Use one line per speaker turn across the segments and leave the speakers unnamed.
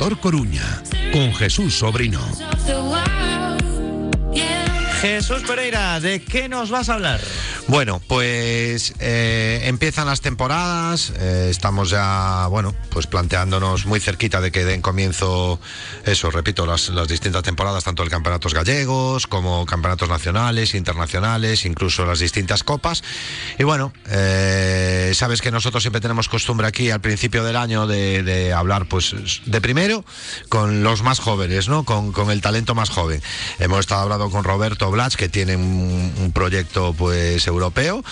Coruña con Jesús Sobrino.
Jesús Pereira, ¿de qué nos vas a hablar?
Bueno, pues eh, empiezan las temporadas, eh, estamos ya, bueno, pues planteándonos muy cerquita de que den comienzo, eso, repito, las, distintas temporadas, tanto el campeonatos gallegos como campeonatos nacionales, internacionales, incluso las distintas copas. Y bueno, eh, sabes que nosotros siempre tenemos costumbre aquí al principio del año de, hablar, pues, de primero con los más jóvenes, ¿no? Con, el talento más joven. Hemos estado hablando con Roberto Blas, que tiene un, un proyecto, pues, europeo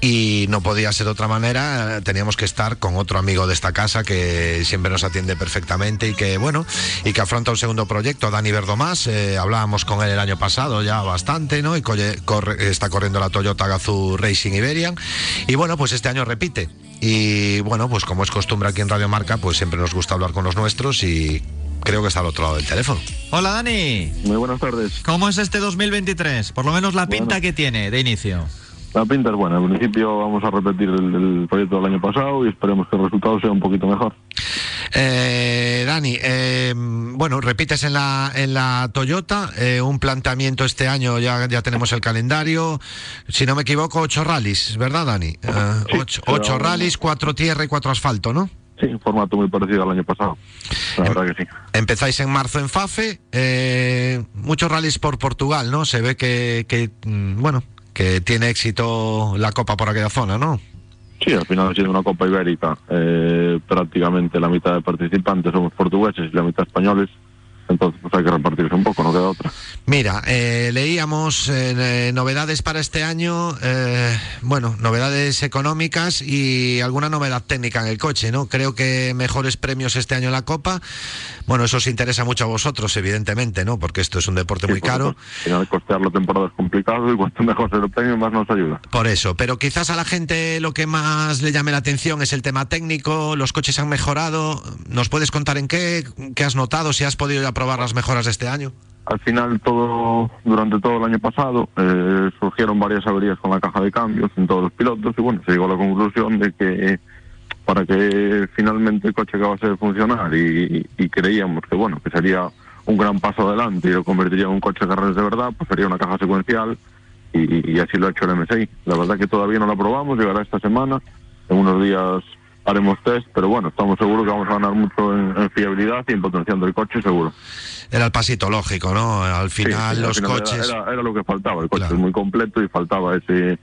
y no podía ser de otra manera, teníamos que estar con otro amigo de esta casa que siempre nos atiende perfectamente y que bueno, y que afronta un segundo proyecto, Dani Verdomás, eh, hablábamos con él el año pasado ya bastante, ¿no? Y corre, corre, está corriendo la Toyota Gazoo Racing Iberian y bueno, pues este año repite. Y bueno, pues como es costumbre aquí en Radio Marca, pues siempre nos gusta hablar con los nuestros y creo que está al otro lado del teléfono.
Hola Dani.
Muy buenas tardes.
¿Cómo es este 2023? Por lo menos la pinta bueno. que tiene de inicio.
La pinta es buena. En principio vamos a repetir el, el, proyecto del año pasado y esperemos que el resultado sea un poquito mejor.
Eh, Dani, eh, bueno, repites en la, en la Toyota eh, un planteamiento este año, ya, ya tenemos el calendario. Si no me equivoco, ocho rallies, ¿verdad, Dani?
Sí,
ocho, ocho rallies, cuatro tierra y cuatro asfalto, ¿no?
Sí, un formato muy parecido al año pasado. La
em,
verdad que sí.
Empezáis en marzo en Fafe, eh, muchos rallies por Portugal, ¿no? Se ve que, que, mm, bueno, que tiene éxito la Copa por aquella zona, ¿no?
Sí, al final ha sido una Copa Ibérica. Eh, prácticamente la mitad de participantes somos portugueses y la mitad españoles. Entonces, pues hay que repartirse un poco, no queda otra.
Mira, eh, leíamos eh, novedades para este año, eh, bueno, novedades económicas y alguna novedad técnica en el coche, ¿no? Creo que mejores premios este año en la Copa. Bueno, eso os interesa mucho a vosotros, evidentemente, ¿no? Porque esto es un deporte
Sí,
muy caro.
Al final, costear la temporada es complicado y cuanto mejor sea el premio, más nos ayuda.
Por eso, pero quizás a la gente lo que más le llame la atención es el tema técnico, los coches han mejorado. ¿Nos puedes contar en qué? ¿Qué has notado? Si has podido ya probar las mejoras de este año.
Al final, todo durante todo el año pasado, eh, surgieron varias averías con la caja de cambios en todos los pilotos y bueno, se llegó a la conclusión de que para que finalmente el coche acabase de funcionar y, y creíamos que bueno, que sería un gran paso adelante y lo convertiría en un coche de carreras de verdad, pues sería una caja secuencial y, y así lo ha hecho el MSI. La verdad que todavía no la probamos, llegará esta semana, en unos días haremos test, pero bueno, estamos seguros que vamos a ganar mucho en, en fiabilidad y en potenciando el coche, seguro.
Era el pasito lógico, ¿no? Al final
Sí, sí, al
los
era-
coches...
Era, era lo que faltaba, el coche
Claro.
es muy completo y faltaba ese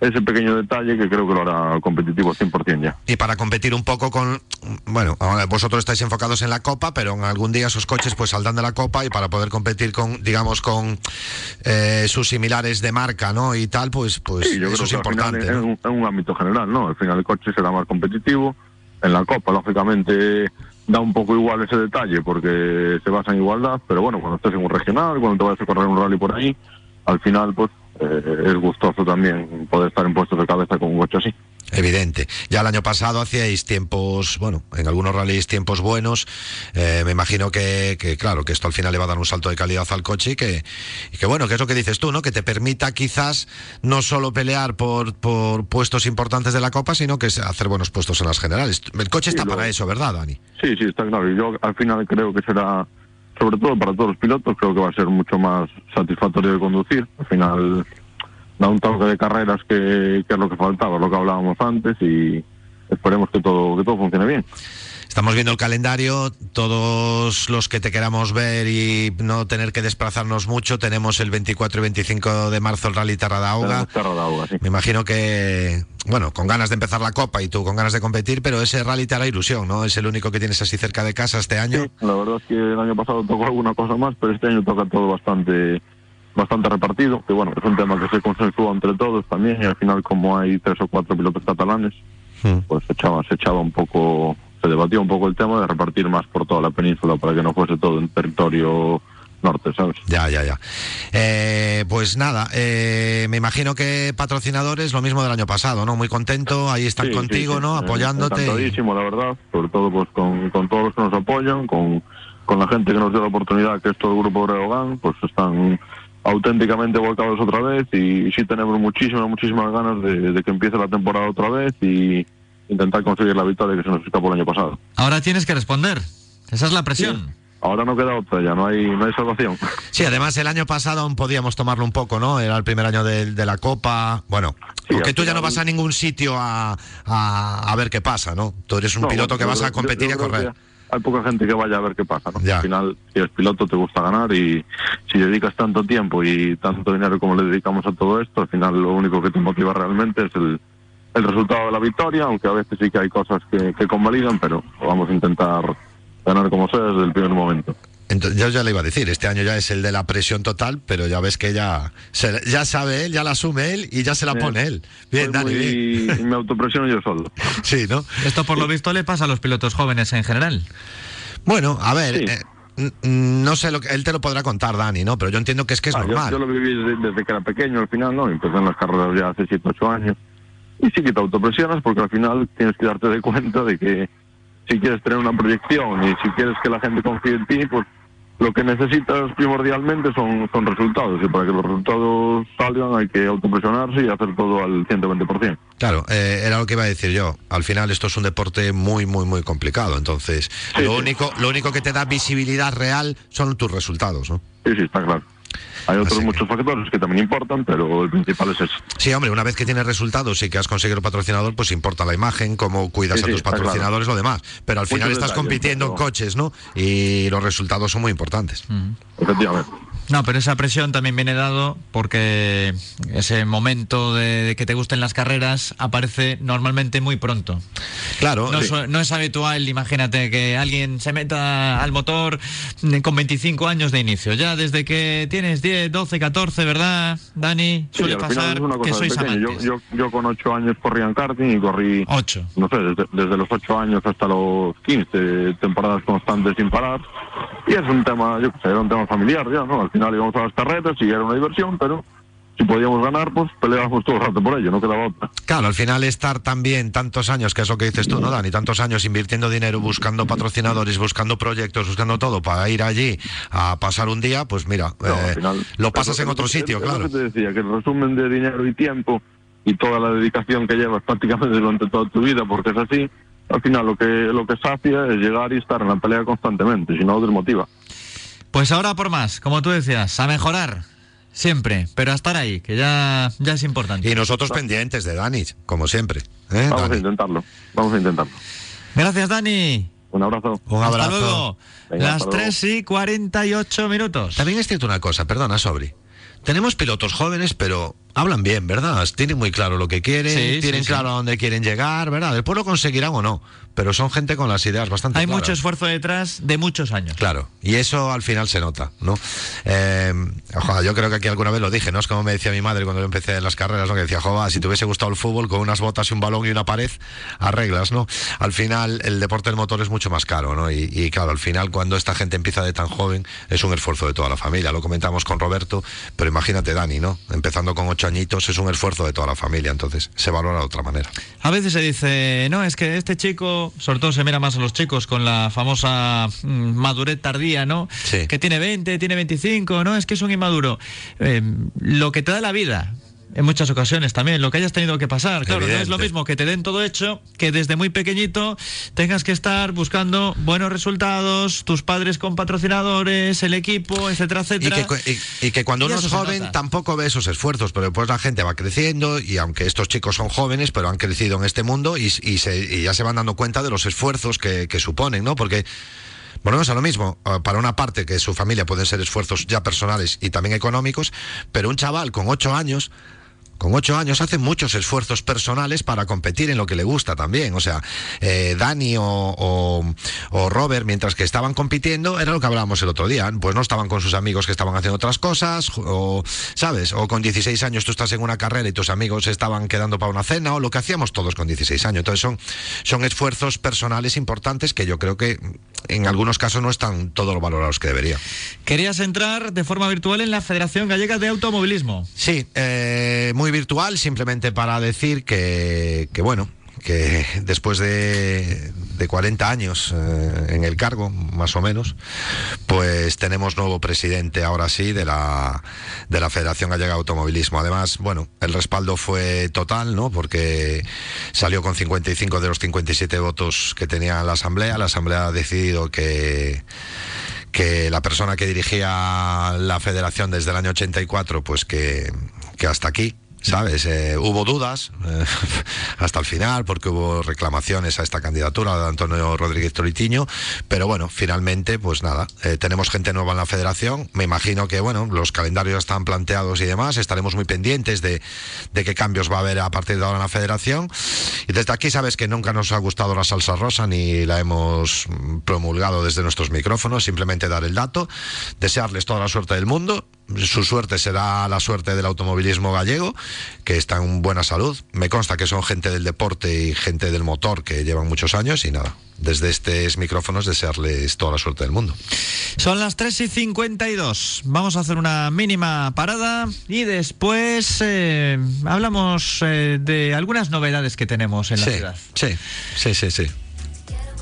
ese pequeño detalle que creo que lo hará competitivo 100% ya.
Y para competir un poco con, bueno, ahora vosotros estáis enfocados en la Copa, pero en algún día esos coches pues saldrán de la Copa y para poder competir con, digamos, con eh, sus similares de marca, ¿no? Y tal, pues, pues
Sí, yo
eso
creo
es
que al final
importante.
un, en un ámbito general, ¿no? Al final el coche será más competitivo. En la Copa, lógicamente, da un poco igual ese detalle porque se basa en igualdad, pero bueno, cuando estés en un regional, cuando te vayas a correr un rally por ahí, al final, pues eh, es gustoso también poder estar en puestos de cabeza con un coche así.
Evidente. Ya el año pasado hacíais tiempos, bueno, en algunos rallies tiempos buenos. Eh, me imagino que, que, claro, que esto al final le va a dar un salto de calidad al coche y que, y que bueno, que es lo que dices tú, ¿no? Que te permita quizás no solo pelear por, por puestos importantes de la Copa, sino que hacer buenos puestos en las generales. El coche
Sí,
está
lo-
para eso, ¿verdad, Dani?
Sí, sí, está claro. Y yo al final creo que será, sobre todo para todos los pilotos, creo que va a ser mucho más satisfactorio de conducir. Al final da un toque de carreras que, que es lo que faltaba, lo que hablábamos antes y esperemos que todo, que todo funcione bien.
Estamos viendo el calendario, todos los que te queramos ver y no tener que desplazarnos mucho, tenemos el 24 y 25 de marzo el Rally Tarradahoga.
Auga, sí.
Me imagino que, bueno, con ganas de empezar la Copa y tú con ganas de competir, pero ese rally te hará ilusión, ¿no? Es el único que tienes así cerca de casa este año.
Sí, la verdad es que el año pasado tocó alguna cosa más, pero este año toca todo bastante bastante repartido, que bueno, es un tema que se consensúa entre todos también y al final como hay tres o cuatro pilotos catalanes,
Hmm.
pues se echaba, se echaba un poco, se debatía un poco el tema de repartir más por toda la península para que no fuese todo en territorio norte, ¿sabes?
Ya, ya, ya. Eh, pues nada, eh, me imagino que patrocinadores, lo mismo del año pasado, ¿no? Muy contento, ahí están
Sí, sí,
contigo,
sí.
¿no?
Eh,
Apoyándote.
Encantadísimo, la verdad, sobre todo pues con, con todos los que nos apoyan, con, con la gente que nos dio la oportunidad, que es todo el grupo Breogán, pues están auténticamente volcados otra vez y, sí tenemos muchísimas, muchísimas ganas de, de que empiece la temporada otra vez y intentar conseguir la victoria que se nos escapó el año pasado.
Ahora tienes que responder. Esa es la presión.
Ahora no queda otra, ya no hay, no hay salvación.
Sí, además el año pasado aún podíamos tomarlo un poco, ¿no? Era el primer año de, de la Copa. Bueno,
Sí,
porque tú ya no vas a ningún sitio a, a, a ver qué pasa, ¿no? Tú eres un
No,
piloto que vas a competir y
yo
a correr.
Hay poca gente que vaya a ver qué pasa, ¿no?
Ya.
Al final, si eres piloto, te gusta ganar y si dedicas tanto tiempo y tanto dinero como le dedicamos a todo esto, al final lo único que te motiva realmente es el, el resultado de la victoria, aunque a veces sí que hay cosas que, que convalidan, pero vamos a intentar ganar como sea desde el primer momento.
Entonces, yo ya le iba a decir, este año ya es el de la presión total, pero ya ves que ya, se- ya sabe él, ya la asume él y ya se la pone él. Bien, Dani, bien.
muy- me autopresiono yo solo.
Sí, ¿no?
Esto por lo visto le pasa a los pilotos jóvenes en general.
Bueno, a ver,
Sí.
eh, no sé lo que él te lo podrá contar, Dani, ¿no? Pero yo entiendo que es que es
Ah, yo-
normal.
Yo, lo viví desde, desde que era pequeño, al final, ¿no? Empecé en las carreras ya hace 7, 8 años. Y sí que te autopresionas porque al final tienes que darte de cuenta de que si quieres tener una proyección y si quieres que la gente confíe en ti, pues lo que necesitas primordialmente son, son resultados. Y para que los resultados salgan hay que autopresionarse y hacer todo al 120%.
Claro, eh, era lo que iba a decir yo. Al final esto es un deporte muy, muy, muy complicado. Entonces,
Sí,
lo
sí.
único, lo único que te da visibilidad real son tus resultados, ¿no?
Sí, sí, está claro. Hay otros
Así
muchos factores que también importan, pero el principal es ese.
Sí, hombre, una vez que tienes resultados y que has conseguido el patrocinador, pues importa la imagen, cómo cuidas
Sí,
a
sí,
tus patrocinadores, lo demás. Pero al final estás
detalles,
compitiendo en coches, ¿no? Y los resultados son muy importantes.
Efectivamente.
No, pero esa presión también viene dado porque ese momento de, de que te gusten las carreras aparece normalmente muy pronto.
Claro,
No, es, no es habitual, imagínate, que alguien se meta al motor mm, con 25 años de inicio. Ya desde que tienes 10, 12, 14, ¿verdad, Dani?
Sí,
Suele
al final
pasar
es una
que sois amantes.
Yo, yo, yo con ocho años corrí en karting y corrí,
8.
no sé, desde, desde los ocho años hasta los 15, temporadas constantes sin parar. Y es un tema, yo qué sé, era un tema familiar ya, ¿no? Al final íbamos a las carreras y era una diversión, pero si podíamos ganar, pues peleábamos todo el rato por ello, no quedaba otra.
Claro, al final estar también tantos años, que es lo que dices tú, ¿no, Dani? Tantos años invirtiendo dinero, buscando patrocinadores, buscando proyectos, buscando todo para ir allí a pasar un día, pues mira,
No,
eh,
al final-
lo pasas en otro sitio,
es lo
claro.
que te decía, que el resumen de dinero y tiempo y toda la dedicación que llevas prácticamente durante toda tu vida, porque es así, al final lo que, lo que sacia es llegar y estar en la pelea constantemente, si no desmotiva.
Pues ahora por más, como tú decías, a mejorar. Siempre, pero a estar ahí, que ya, ya es importante.
Y nosotros pendientes de Dani, como siempre. ¿eh,
Vamos a intentarlo, vamos a intentarlo.
Gracias, Dani.
Un abrazo.
Un abrazo.
Hasta luego.
Venga,
Las
hasta luego.
3 y 48 minutos.
También es cierto una cosa, perdona, Sobri. Tenemos pilotos jóvenes, pero hablan bien, ¿verdad? Tienen muy claro lo que quieren,
Sí,
tienen
sí,
claro
sí.
a dónde quieren llegar, ¿verdad? Después lo conseguirán o no, pero son gente con las ideas bastante
Hay
claras.
mucho esfuerzo detrás de muchos años.
Claro, y eso al final se nota, ¿no? Eh, joder, yo creo que aquí alguna vez lo dije, ¿no? Es como me decía mi madre cuando yo empecé en las carreras, ¿no? Que decía, joder, si te hubiese gustado el fútbol con unas botas y un balón y una pared, arreglas, ¿no? Al final el deporte del motor es mucho más caro, ¿no? Y, y claro, al final cuando esta gente empieza de tan joven es un esfuerzo de toda la familia, lo comentamos con Roberto, pero imagínate Dani, ¿no? Empezando con ocho añitos es un esfuerzo de toda la familia, entonces se valora de otra manera.
A veces se dice, no, es que este chico, sobre todo se mira más a los chicos con la famosa mm, madurez tardía, ¿no?
Sí.
Que tiene 20, tiene 25, no, es que es un inmaduro. Eh, lo que te da la vida. En muchas ocasiones también, lo que hayas tenido que pasar. Claro, no es lo mismo que te den todo hecho, que desde muy pequeñito tengas que estar buscando buenos resultados, tus padres con patrocinadores, el equipo, etcétera,
Y
etcétera.
que, y- y que cuando
Y
uno es joven tampoco ve esos esfuerzos, pero después la gente va creciendo y aunque estos chicos son jóvenes, pero han crecido en este mundo y, se- ya se van dando cuenta de los esfuerzos que, que suponen, ¿no? Porque volvemos a lo mismo, eh, para una parte que su familia pueden ser esfuerzos ya personales y también económicos, pero un chaval con ocho años con ocho años hace muchos esfuerzos personales para competir en lo que le gusta también. O sea, eh, Dani o, o- o Robert, mientras que estaban compitiendo, era lo que hablábamos el otro día. Pues no estaban con sus amigos que estaban haciendo otras cosas, o, ¿sabes? O con 16 años tú estás en una carrera y tus amigos estaban quedando para una cena, o lo que hacíamos todos con 16 años. Entonces son, son esfuerzos personales importantes que yo creo que en algunos casos no están todos los valorados que deberían.
Querías entrar de forma virtual en la Federación Gallega de Automovilismo.
Sí, eh, muy virtual, simplemente para decir que, que bueno, que después de, de 40 años eh, en el cargo, más o menos, pues tenemos nuevo presidente ahora sí de la, de la Federación Gallega de Automovilismo. Además, bueno, el respaldo fue total, ¿no? Porque salió con 55 de los 57 votos que tenía la Asamblea. La Asamblea ha decidido que que la persona que dirigía la federación desde el año 84, pues que hasta aquí, ¿sabes? Eh, hubo dudas eh, hasta el final porque hubo reclamaciones a esta candidatura de Antonio Rodríguez Toritiño, pero bueno, finalmente, pues nada, eh, tenemos gente nueva en la federación. Me imagino que, bueno, los calendarios están planteados y demás, estaremos muy pendientes de, de qué cambios va a haber a partir de ahora en la federación. Y desde aquí sabes que nunca nos ha gustado la salsa rosa ni la hemos promulgado desde nuestros micrófonos, simplemente dar el dato, desearles toda la suerte del mundo su suerte será la suerte del automovilismo gallego, que está en buena salud. Me consta que son gente del deporte y gente del motor que llevan muchos años y nada. Desde estos micrófonos desearles toda la suerte del mundo.
Son las 3 y 52. Vamos a hacer una mínima parada y después eh, hablamos eh, de algunas novedades que tenemos en la
sí,
ciudad.
Sí, sí, sí, sí.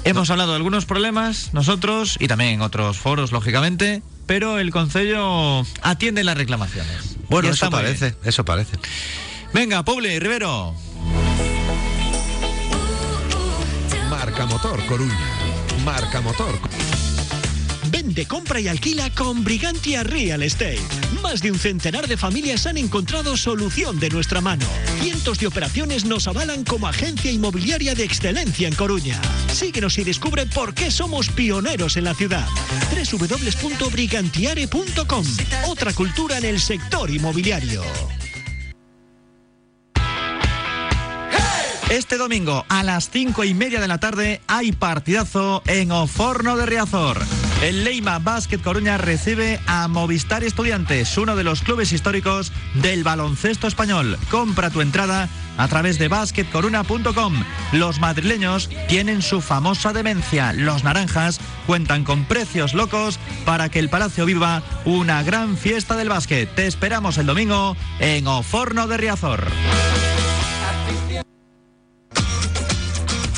Hemos hablado de algunos problemas, nosotros, y también en otros foros, lógicamente, pero el Concello atiende las reclamaciones.
Bueno, eso
bien.
parece, eso parece.
Venga, Publi, Rivero.
Marca Motor Coruña. Marca Motor.
Vende, compra y alquila con Brigantia Real Estate. Más de un centenar de familias han encontrado solución de nuestra mano. Cientos de operaciones nos avalan como agencia inmobiliaria de excelencia en Coruña. Síguenos y descubre por qué somos pioneros en la ciudad. www.brigantiare.com. Otra cultura en el sector inmobiliario.
Este domingo a las cinco y media de la tarde hay partidazo en Oforno de Riazor. El Leima Basket Coruña recibe a Movistar Estudiantes, uno de los clubes históricos del baloncesto español. Compra tu entrada a través de basketcoruna.com. Los madrileños tienen su famosa demencia. Los naranjas cuentan con precios locos para que el Palacio viva una gran fiesta del básquet. Te esperamos el domingo en Oforno de Riazor.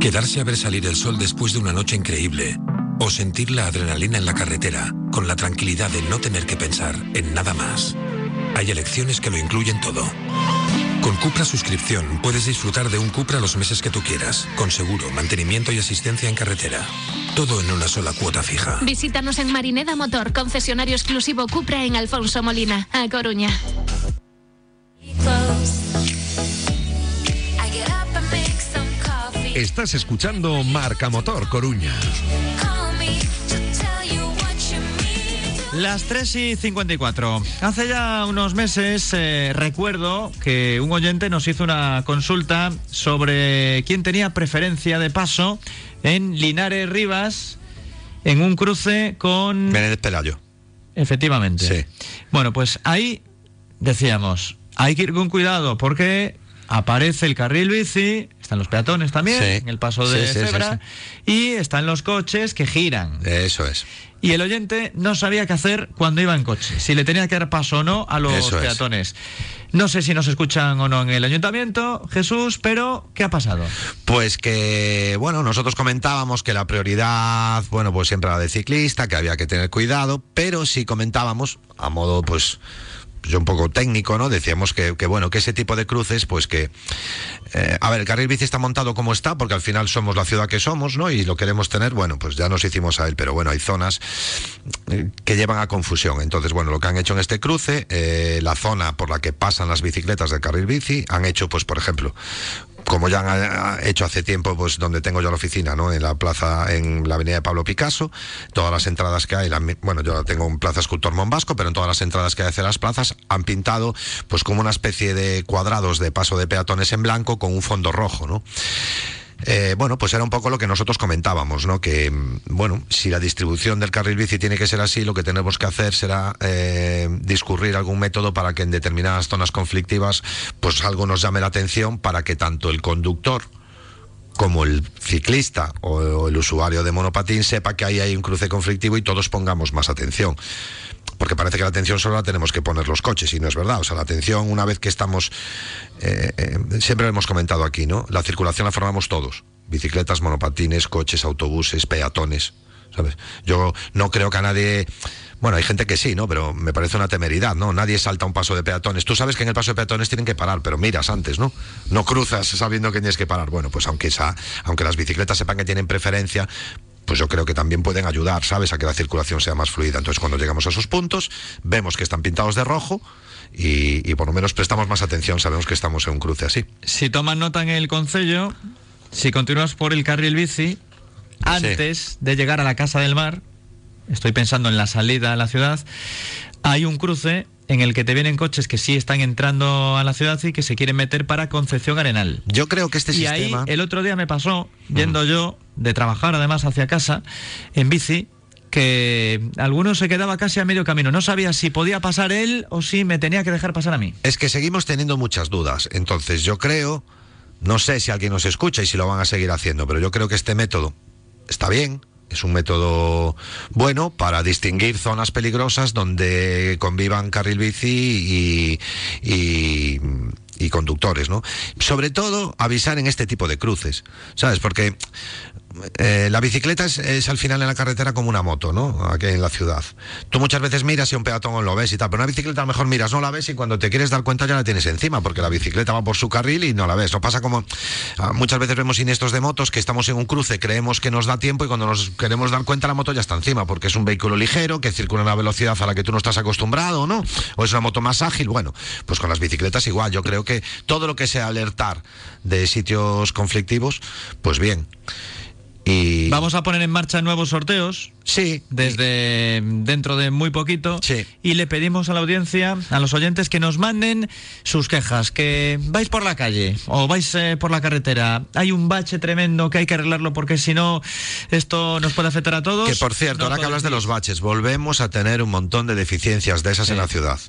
Quedarse a ver salir el sol después de una noche increíble. O sentir la adrenalina en la carretera, con la tranquilidad de no tener que pensar en nada más. Hay elecciones que lo incluyen todo. Con Cupra Suscripción puedes disfrutar de un Cupra los meses que tú quieras, con seguro, mantenimiento y asistencia en carretera. Todo en una sola cuota fija.
Visítanos en Marineda Motor, concesionario exclusivo Cupra en Alfonso Molina, a Coruña.
Estás escuchando Marca Motor Coruña.
Las 3 y 54. Hace ya unos meses eh, recuerdo que un oyente nos hizo una consulta sobre quién tenía preferencia de paso en Linares Rivas en un cruce con...
Menéndez Pelayo.
Efectivamente.
Sí.
Bueno, pues ahí decíamos, hay que ir con cuidado porque aparece el carril bici, están los peatones también,
Sí.
en el paso de
Sí,
cebra, y están los coches que giran.
Eso es.
Y el oyente no sabía qué hacer cuando iba en coche, si le tenía que dar paso o no a los
Eso es.
peatones. No sé si nos escuchan o no en el ayuntamiento, Jesús, pero ¿qué ha pasado?
Pues que, bueno, nosotros comentábamos que la prioridad, bueno, pues siempre era de ciclista, que había que tener cuidado, pero sí comentábamos, a modo, pues, yo un poco técnico, ¿no? Decíamos que, que, bueno, que ese tipo de cruces, pues que, eh, a ver, el carril bici está montado como está, porque al final somos la ciudad que somos, ¿no? Y lo queremos tener, bueno, pues ya nos hicimos a él, pero bueno, hay zonas eh, que llevan a confusión. Entonces, bueno, lo que han hecho en este cruce, eh, la zona por la que pasan las bicicletas del carril bici, han hecho, pues, por ejemplo, como ya han ah, hecho hace tiempo, pues donde tengo yo la oficina, ¿no? En la plaza, en la avenida de Pablo Picasso, todas las entradas que hay, la bueno, yo tengo en Plaza Escultor Monbasco, pero en todas las entradas que hay hacia las plazas han pintado, pues como una especie de cuadrados de paso de peatones en blanco con un fondo rojo, ¿no? Eh, bueno, pues era un poco lo que nosotros comentábamos, ¿no? Que, mm, bueno, si la distribución del carril bici tiene que ser así, lo que tenemos que hacer será eh, discurrir algún método para que en determinadas zonas conflictivas, pues algo nos llame la atención para que tanto el conductor como el ciclista o, o el usuario de monopatín sepa que ahí hay un cruce conflictivo y todos pongamos más atención porque parece que la atención solo la tenemos que poner los coches y no es verdad. O sea, la atención una vez que estamos, eh, eh, siempre lo hemos comentado aquí, ¿no? La circulación la formamos todos, bicicletas, monopatines, coches, autobuses, peatones, ¿sabes? Yo no creo que a nadie... Bueno, hay gente que sí, ¿no? Pero me parece una temeridad, ¿no? Nadie salta un paso de peatones. Tú sabes que en el paso de peatones tienen que parar, pero miras antes, ¿no? No cruzas sabiendo que tienes que parar. Bueno, pues aunque, esa, aunque las bicicletas sepan que tienen preferencia, pues yo creo que también pueden ayudar, ¿sabes?, a que la circulación sea más fluida. Entonces, cuando llegamos a esos puntos, vemos que están pintados de rojo y, y por lo menos prestamos más atención, sabemos que estamos en un cruce así.
Si toman nota en el concello, si continúas por el carril bici, antes de llegar a la Casa del Mar, estoy pensando en la salida a la ciudad, hay un cruce en el que te vienen coches que sí están entrando a la ciudad y que se quieren meter para Concepción Arenal.
Yo creo que este
y
sistema...
ahí el otro día me pasó, yendo yo de trabajar además hacia casa, en bici, que alguno se quedaba casi a medio camino. No sabía si podía pasar él o si me tenía que dejar pasar a mí.
Es que seguimos teniendo muchas dudas. Entonces yo creo, no sé si alguien nos escucha y si lo van a seguir haciendo, pero yo creo que este método está bien. Es un método bueno para distinguir zonas peligrosas donde convivan carril bici y, conductores, ¿no? Sobre todo avisar en este tipo de cruces, ¿sabes? Porque eh, la bicicleta es, al final en la carretera como una moto, ¿no? Aquí en la ciudad. Tú muchas veces miras si un peatón lo ves y tal, pero una bicicleta a lo mejor miras, no la ves y cuando te quieres dar cuenta ya la tienes encima, porque la bicicleta va por su carril y no la ves. No pasa como ah, muchas veces vemos siniestros de motos que estamos en un cruce, creemos que nos da tiempo y cuando nos queremos dar cuenta la moto ya está encima, porque es un vehículo ligero que circula a una velocidad a la que tú no estás acostumbrado, ¿no? O es una moto más ágil. Bueno, pues con las bicicletas igual. Yo creo que todo lo que sea alertar de sitios conflictivos, pues bien. Y...
Vamos a poner en marcha nuevos sorteos.
Sí.
Desde dentro de muy poquito.
Sí.
Y le pedimos a la audiencia, a los oyentes, que nos manden sus quejas. Que vais por la calle o vais eh, por la carretera. Hay un bache tremendo que hay que arreglarlo porque si no, esto nos puede afectar a todos.
Que por cierto, no ahora que hablas de los baches, volvemos a tener un montón de deficiencias de esas sí. en la ciudad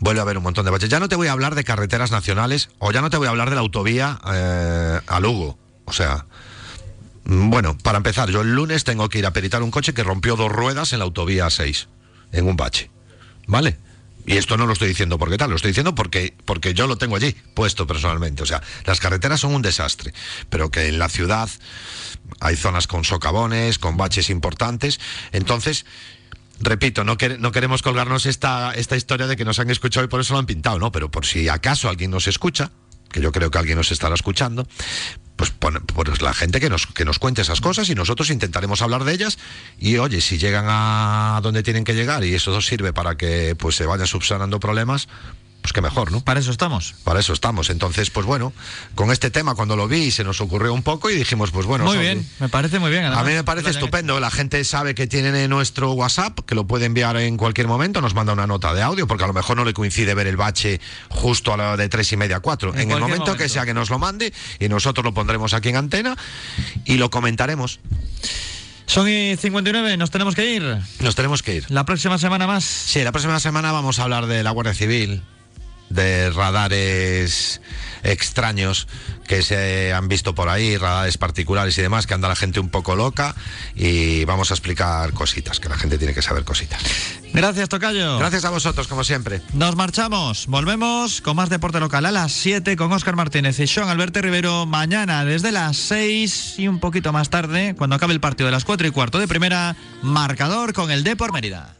vuelve a haber un montón de baches. Ya no te voy a hablar de carreteras nacionales o ya no te voy a hablar de la autovía eh, a Lugo. O sea, bueno, para empezar, yo el lunes tengo que ir a peritar un coche que rompió dos ruedas en la autovía 6, en un bache. ¿Vale? Y esto no lo estoy diciendo porque tal, lo estoy diciendo porque, porque yo lo tengo allí, puesto personalmente. O sea, las carreteras son un desastre, pero que en la ciudad hay zonas con socavones, con baches importantes. Entonces, repito, no, no queremos colgarnos esta, esta historia de que nos han escuchado y por eso lo han pintado, ¿no? Pero por si acaso alguien nos escucha, que yo creo que alguien nos estará escuchando, pues, pues la gente que nos, que nos cuente esas cosas y nosotros intentaremos hablar de ellas. Y oye, si llegan a donde tienen que llegar y eso sirve para que pues se vayan subsanando problemas, pues que mejor, ¿no?
Para eso estamos.
Para eso estamos. Entonces, pues bueno, con este tema cuando lo vi se nos ocurrió un poco y dijimos, pues bueno.
Muy bien, me parece muy bien.
Además, a mí me parece estupendo. La gente sabe que tienen nuestro WhatsApp, que lo puede enviar en cualquier momento, nos manda una nota de audio, porque a lo mejor no le coincide ver el bache justo a la de tres y media, cuatro. En, en el momento, momento que sea que nos lo mande y nosotros lo pondremos aquí en antena y lo comentaremos.
Son y 59, nos tenemos que ir.
Nos tenemos que ir.
La próxima semana más.
Sí, la próxima semana vamos a hablar de la Guardia Civil, de radares extraños que se han visto por ahí, radares particulares y demás, que anda la gente un poco loca y vamos a explicar cositas, que la gente tiene que saber cositas.
Gracias, Tocayo.
Gracias a vosotros, como siempre.
Nos marchamos, volvemos con más deporte local a las 7 con Óscar Martínez y Sean Alberto Rivero mañana desde las 6 y un poquito más tarde, cuando acabe el partido de las 4 y cuarto de primera, marcador con el Depor Mérida.